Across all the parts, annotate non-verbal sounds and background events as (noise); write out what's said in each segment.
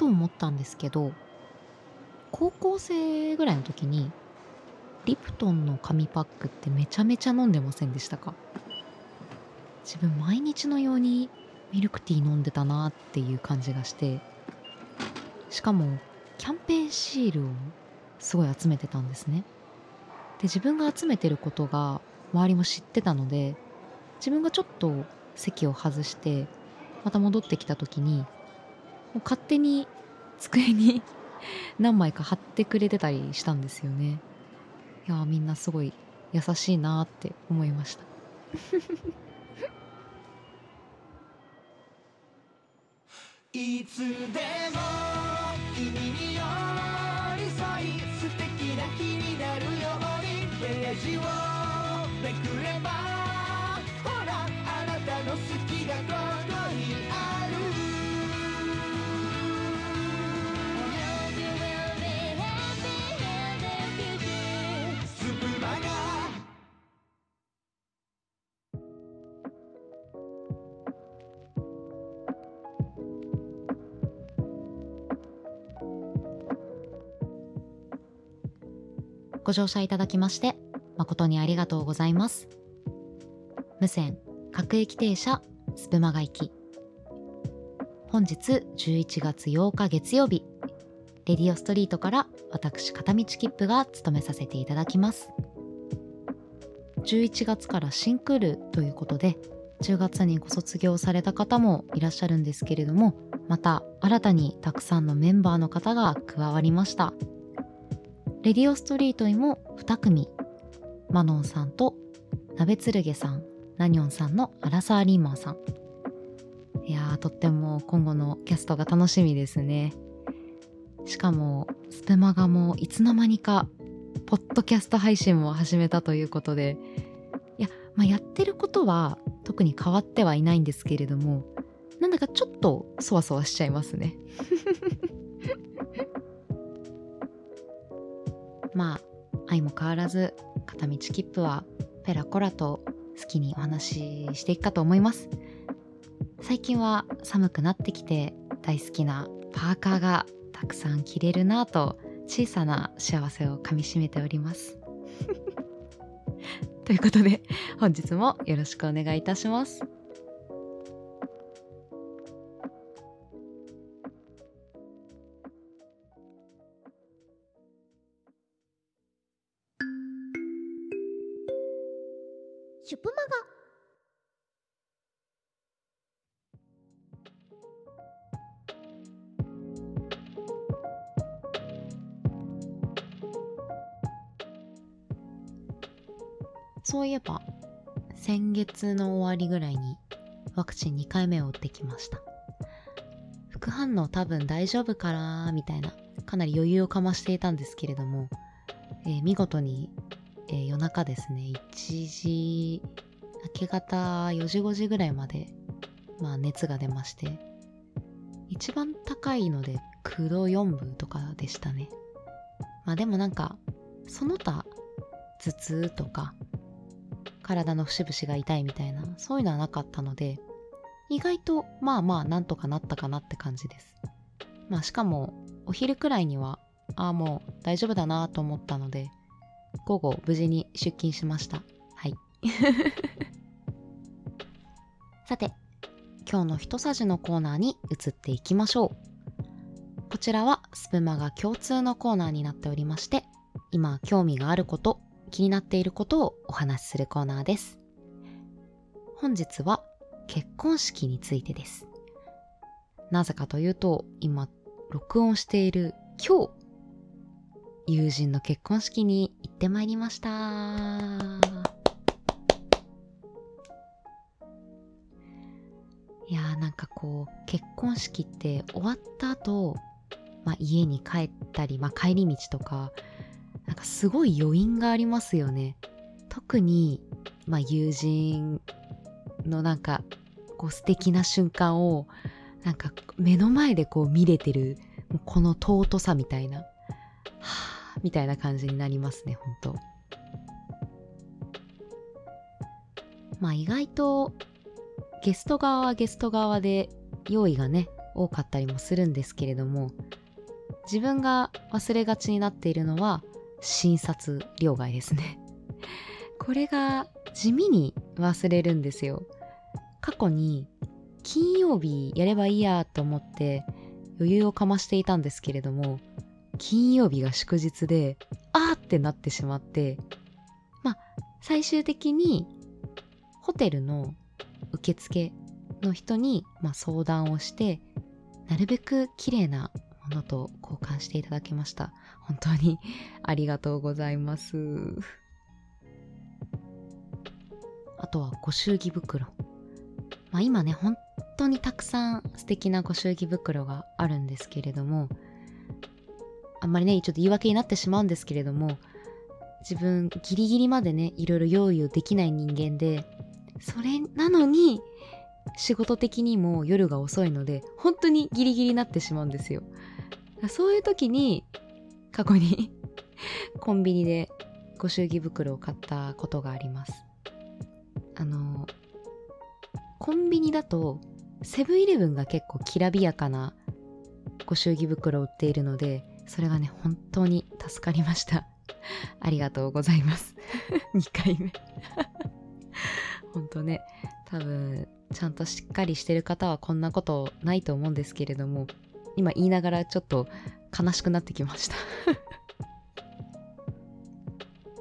と思ったんですけど高校生ぐらいの時にリプトンの紙パックってめちゃめちゃ飲んでませんでしたか？自分毎日のようにミルクティー飲んでたなっていう感じがしてしかもキャンペーンシールをすごい集めてたんですね。で自分が集めてることが周りも知ってたので自分がちょっと席を外してまた戻ってきた時にう勝手に机に (laughs) 何枚か貼ってくれてたりしたんですよね。いやみんなすごい優しいなって思いました。(laughs) いつでも君に寄り添い素敵な日になるようにページをめくればほらあなたの好きご乗車いただきまして誠にありがとうございます。無線各駅停車スプマガ行き。本日11月8日月曜日レディオストリートから私片道切符が務めさせていただきます。11月から新クールということで10月にご卒業された方もいらっしゃるんですけれどもまた新たにたくさんのメンバーの方が加わりました。レディオストリートにも2組。マノンさんと鍋剣さんナニョンさんのアラサーリーマーさん。いやーとっても今後のキャストが楽しみですね。しかもスプマガもいつの間にかポッドキャスト配信も始めたということで。いや、まあ、やってることは特に変わってはいないんですけれどもなんだかちょっとそわそわしちゃいますね。まあ相も変わらず片道切符はペラコラと好きにお話ししていくかと思います。最近は寒くなってきて大好きなパーカーがたくさん着れるなぁと小さな幸せをかみしめております。(laughs) ということで本日もよろしくお願いいたします。シュプマガ。そういえば先月の終わりぐらいにワクチン2回目を打ってきました。副反応多分大丈夫かなみたいなかなり余裕をかましていたんですけれども、えー見事に、えー夜中ですね。1時明け方4時5時ぐらいまで、まあ、熱が出まして一番高いので9度4分とかでしたね。まあでもなんかその他頭痛とか体の節々が痛いみたいなそういうのはなかったので意外とまあまあなんとかなったかなって感じです。まあしかもお昼くらいにはああもう大丈夫だなと思ったので午後無事に出勤しました。はい。(laughs) さて今日の一さじのコーナーに移っていきましょう。こちらはスプマが共通のコーナーになっておりまして今興味があること気になっていることをお話しするコーナーです。本日は結婚式についてです。なぜかというと今録音している今日友人の結婚式に行ってまいりました。いやーなんかこう結婚式って終わった後、まあ、家に帰ったり、まあ、帰り道とかなんかすごい余韻がありますよね。特に、まあ、友人のなんかこう素敵な瞬間をなんか目の前でこう見れてるこの尊さみたいな。はあ。みたいな感じになりますね本当。まあ意外とゲスト側はゲスト側で用意がね多かったりもするんですけれども自分が忘れがちになっているのは診察両替ですね。(laughs) これが地味に忘れるんですよ。過去に金曜日やればいいやと思って余裕をかましていたんですけれども金曜日が祝日であーってなってしまってまあ最終的にホテルの受付の人に、まあ、相談をしてなるべく綺麗なものと交換していただきました。本当に (laughs) ありがとうございます。あとはご祝儀袋。まあ今ね本当にたくさん素敵なご祝儀袋があるんですけれどもあんまりねちょっと言い訳になってしまうんですけれども自分ギリギリまでねいろいろ用意をできない人間でそれなのに仕事的にも夜が遅いので本当にギリギリになってしまうんですよ。そういう時に過去に (laughs) コンビニでご祝儀袋を買ったことがあります。あのコンビニだとセブンイレブンが結構きらびやかなご祝儀袋を売っているのでそれがね本当に助かりました。(laughs) ありがとうございます。(laughs) 2回目。(laughs) 本当ね。多分ちゃんとしっかりしてる方はこんなことないと思うんですけれども今言いながらちょっと悲しくなってきました。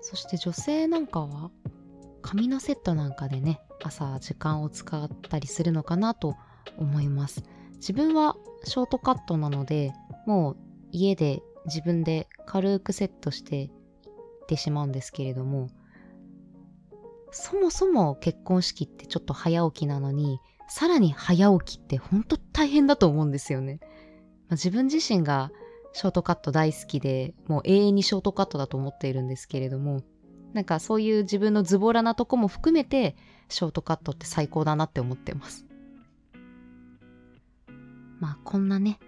そして女性なんかは髪のセットなんかでね朝時間を使ったりするのかなと思います。自分はショートカットなのでもう家で自分で軽くセットしていってしまうんですけれどもそもそも結婚式ってちょっと早起きなのにさらに早起きって本当大変だと思うんですよね、まあ、自分自身がショートカット大好きでもう永遠にショートカットだと思っているんですけれどもなんかそういう自分のズボラなとこも含めてショートカットって最高だなって思ってます。まあこんなね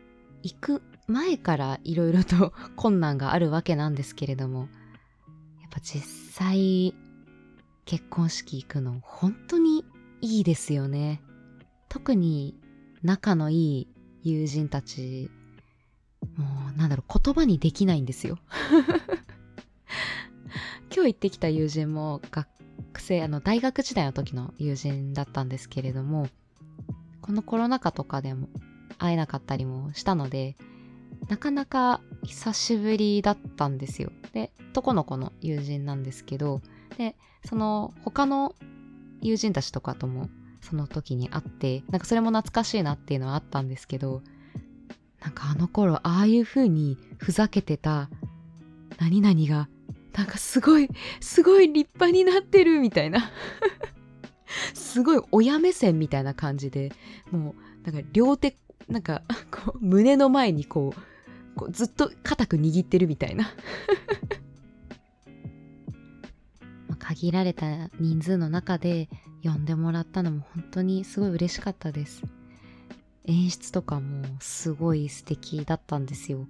行く前からいろいろと (laughs) 困難があるわけなんですけれどもやっぱ実際結婚式行くの本当にいいですよね。特に仲のいい友人たちもうなんだろう言葉にできないんですよ。(laughs) 今日行ってきた友人も学生あの大学時代の時の友人だったんですけれどもこのコロナ禍とかでも会えなかったりもしたのでなかなか久しぶりだったんですよ。で男の子の友人なんですけどでその他の友人たちとかともその時に会ってなんかそれも懐かしいなっていうのはあったんですけどなんかあの頃ああいう風にふざけてた何々がなんかすごい (laughs) すごい立派になってるみたいな。(laughs) すごい親目線みたいな感じでもうなんか両手なんかこう胸の前にこうこうずっと固く握ってるみたいな。(laughs) 限られた人数の中で呼んでもらったのも本当にすごい嬉しかったです。演出とかもすごい素敵だったんですよ。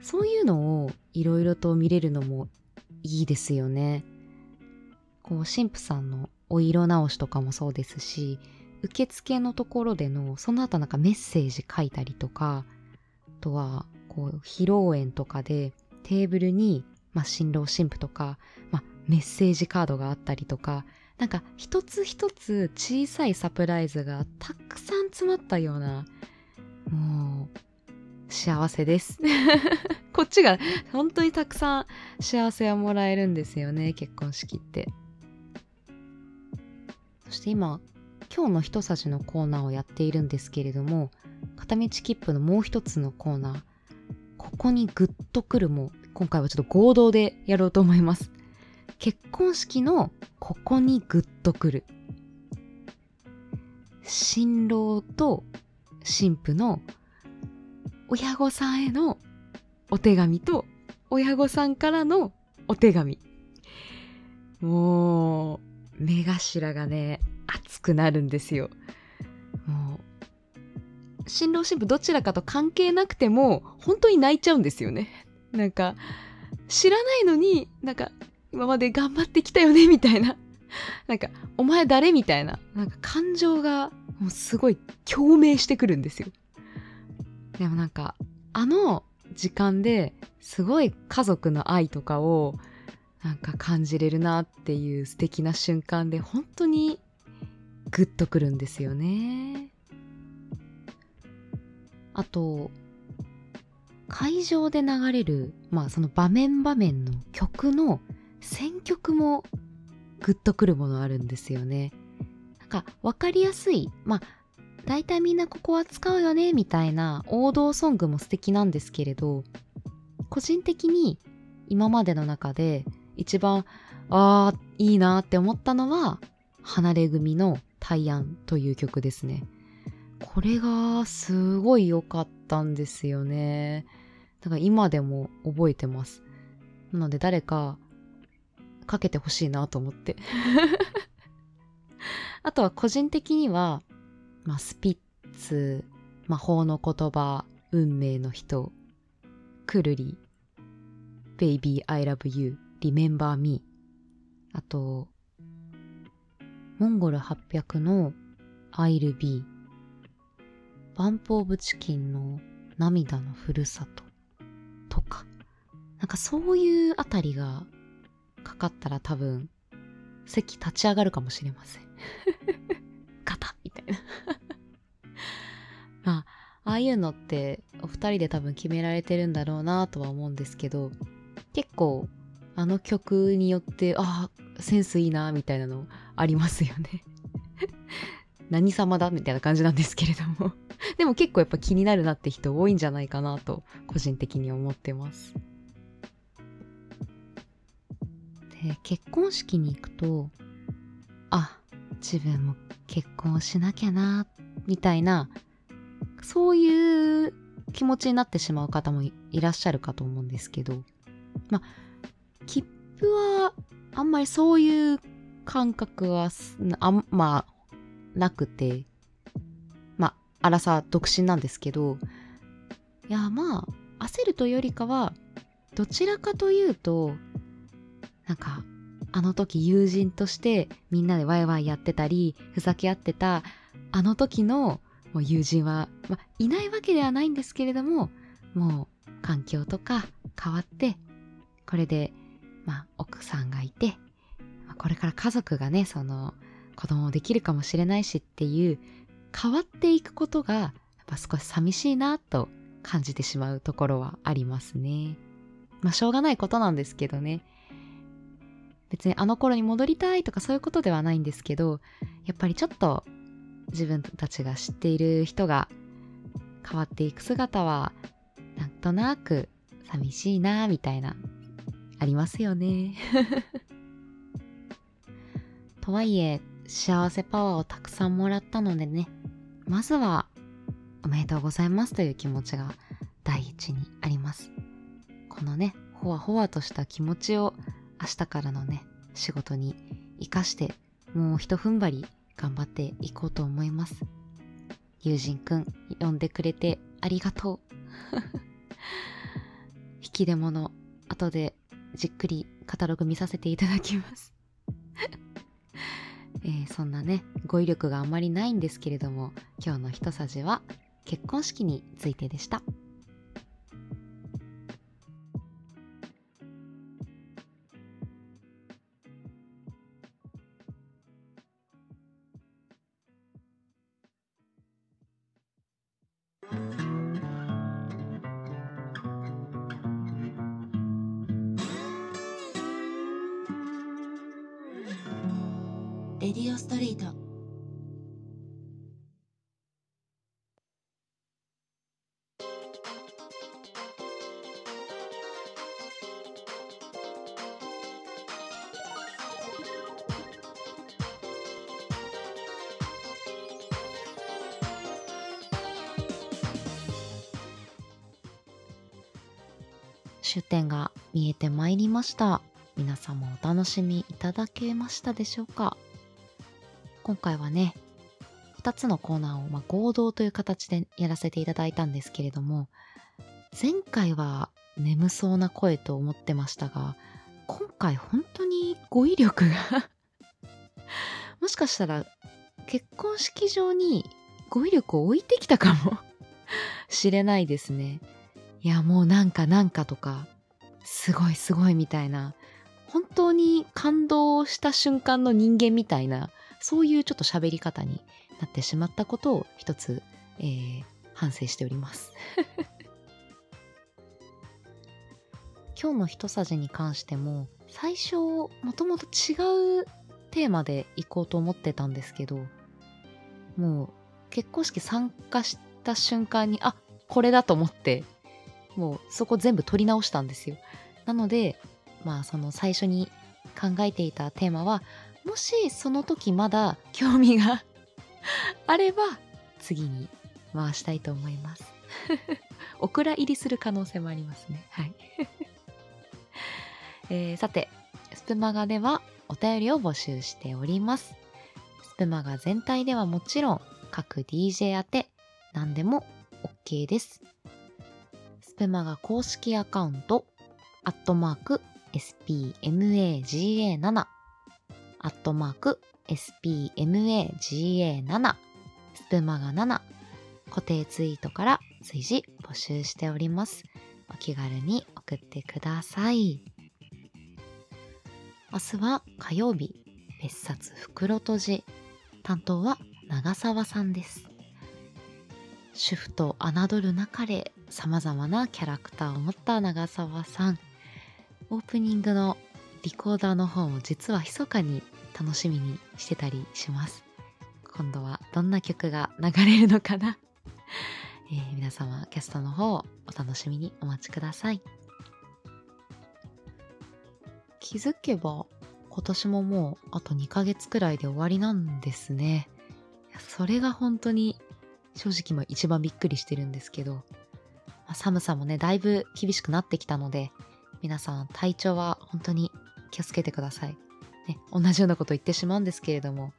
そういうのをいろいろと見れるのもいいですよね。こう神父さんのお色直しとかもそうですし受付のところでのその後なんかメッセージ書いたりとかあとはこう披露宴とかでテーブルに、まあ、新郎新婦とか、まあ、メッセージカードがあったりとか、なんか一つ一つ小さいサプライズがたくさん詰まったような、もう、幸せです。(laughs) こっちが本当にたくさん幸せをもらえるんですよね、結婚式って。そして今、今日の一さじのコーナーをやっているんですけれども、片道切符のもう一つのコーナー、ここにグッとくるも、今回はちょっと合同でやろうと思います。結婚式のここにグッとくる。新郎と新婦の親御さんへのお手紙と親御さんからのお手紙。もう目頭がね熱くなるんですよ。もう新郎新婦どちらかと関係なくても本当に泣いちゃうんですよね。なんか知らないのになんか今まで頑張ってきたよねみたいな。なんかお前誰みたいな。なんか感情がもうすごい共鳴してくるんですよ。でもなんかあの時間ですごい家族の愛とかをなんか感じれるなっていう素敵な瞬間で本当にグッとくるんですよね。あと会場で流れるまあその場面場面の曲の選曲もグッとくるものあるんですよね。なんか分かりやすいまあ大体みんなここは使うよねみたいな王道ソングも素敵なんですけれど個人的に今までの中で一番あーいいなって思ったのは離れ組の「大安」という曲ですね。これがすごい良かったんですよね。だから今でも覚えてます。なので誰かかけてほしいなと思って。(laughs) あとは個人的には、まあ、スピッツ、魔法の言葉、運命の人、くるり、Baby I love you, Remember me あと、モンゴル800の I'll be バンプオブチキンの涙のふるさととか、なんかそういうあたりがかかったら多分、席立ち上がるかもしれません。(laughs) ガタみたいな。(laughs) まあ、ああいうのってお二人で多分決められてるんだろうなとは思うんですけど、結構あの曲によって、ああ、センスいいなみたいなのありますよね。(laughs) 何様だみたいな感じなんですけれども。(laughs) でも結構やっぱ気になるなって人多いんじゃないかなと個人的に思ってます。で結婚式に行くとあ自分も結婚しなきゃなみたいなそういう気持ちになってしまう方もいらっしゃるかと思うんですけどまあ切符はあんまりそういう感覚はあんまあなくてまああらさ独身なんですけどいやまあ焦るというよりかはどちらかというとなんかあの時友人としてみんなでワイワイやってたりふざけ合ってたあの時のもう友人は、ま、いないわけではないんですけれどももう環境とか変わってこれで、まあ、奥さんがいて、これから家族がねその子供できるかもしれないしっていう変わっていくことがやっぱ少し寂しいなと感じてしまうところはありますね。まあしょうがないことなんですけどね。別にあの頃に戻りたいとかそういうことではないんですけど、やっぱりちょっと自分たちが知っている人が変わっていく姿はなんとなく寂しいなみたいなありますよね。とはいえ幸せパワーをたくさんもらったのでね。まずはおめでとうございますという気持ちが第一にあります。このねほわほわとした気持ちを明日からのね仕事に生かしてもうひと踏ん張り頑張っていこうと思います。友人くん呼んでくれてありがとう。(laughs) 引き出物後でじっくりカタログ見させていただきます。えーそんなね語彙力があんまりないんですけれども今日の一さじは結婚式についてでした。レディオストリート。終点が見えてまいりました。皆さんもお楽しみいただけましたでしょうか？今回はね2つのコーナーを、まあ、合同という形でやらせていただいたんですけれども前回は眠そうな声と思ってましたが今回本当に語彙力が (laughs) もしかしたら結婚式場に語彙力を置いてきたかも (laughs) しれないですね。いや、もうなんかなんかとか、すごいすごいみたいな、本当に感動した瞬間の人間みたいな、そういうちょっと喋り方になってしまったことを一つ、えー、反省しております。(laughs) 今日の一さじに関しても最初もともと違うテーマで行こうと思ってたんですけどもう結婚式参加した瞬間にあこれだと思ってもうそこ全部取り直したんですよなのでまあその最初に考えていたテーマはもしその時まだ興味が (laughs) あれば次に回したいと思いますオクラ入りする可能性もありますねはい (laughs) えー、さて、スプマガではお便りを募集しております。スプマガ全体ではもちろん、各 DJ 宛て何でも OK です。スプマガ公式アカウント、アットマーク spmaga7、アットマーク spmaga7、スプマガ7、固定ツイートから随時募集しております。お気軽に送ってください。明日は火曜日、別冊袋とじ。担当は長澤さんです。主婦と侮る中で様々なキャラクターを持った長澤さん。オープニングのリコーダーの方も実は密かに楽しみにしてたりします。今度はどんな曲が流れるのかな、(laughs) えー、皆様キャストの方をお楽しみにお待ちください。気づけば今年ももうあと2ヶ月くらいで終わりなんですね。それが本当に正直今一番びっくりしてるんですけど、まあ、寒さもね、だいぶ厳しくなってきたので、皆さん体調は本当に気をつけてください。ね、同じようなこと言ってしまうんですけれども、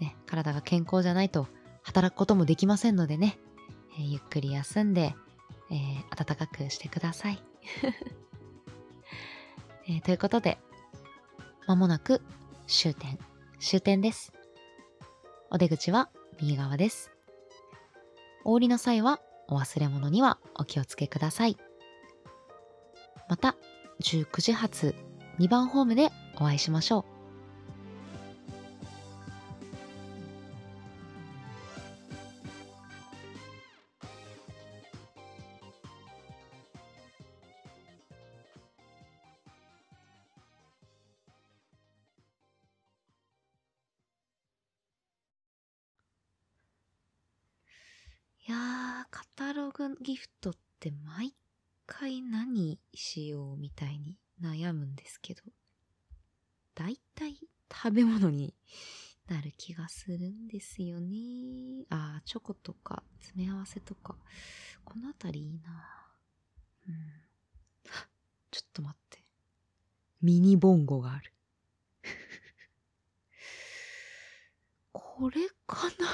ね、体が健康じゃないと働くこともできませんのでね、えー、ゆっくり休んで、えー、暖かくしてください。(laughs) えー、ということで、まもなく終点、終点です。お出口は右側です。お降りの際はお忘れ物にはお気をつけください。また、19時発2番ホームでお会いしましょう。いやー、カタログギフトって毎回何しようみたいに悩むんですけど、だいたい食べ物になる気がするんですよね。あー、チョコとか詰め合わせとか、このあたりいいなうん。(laughs) ちょっと待って。ミニボンゴがある。(laughs) これかな？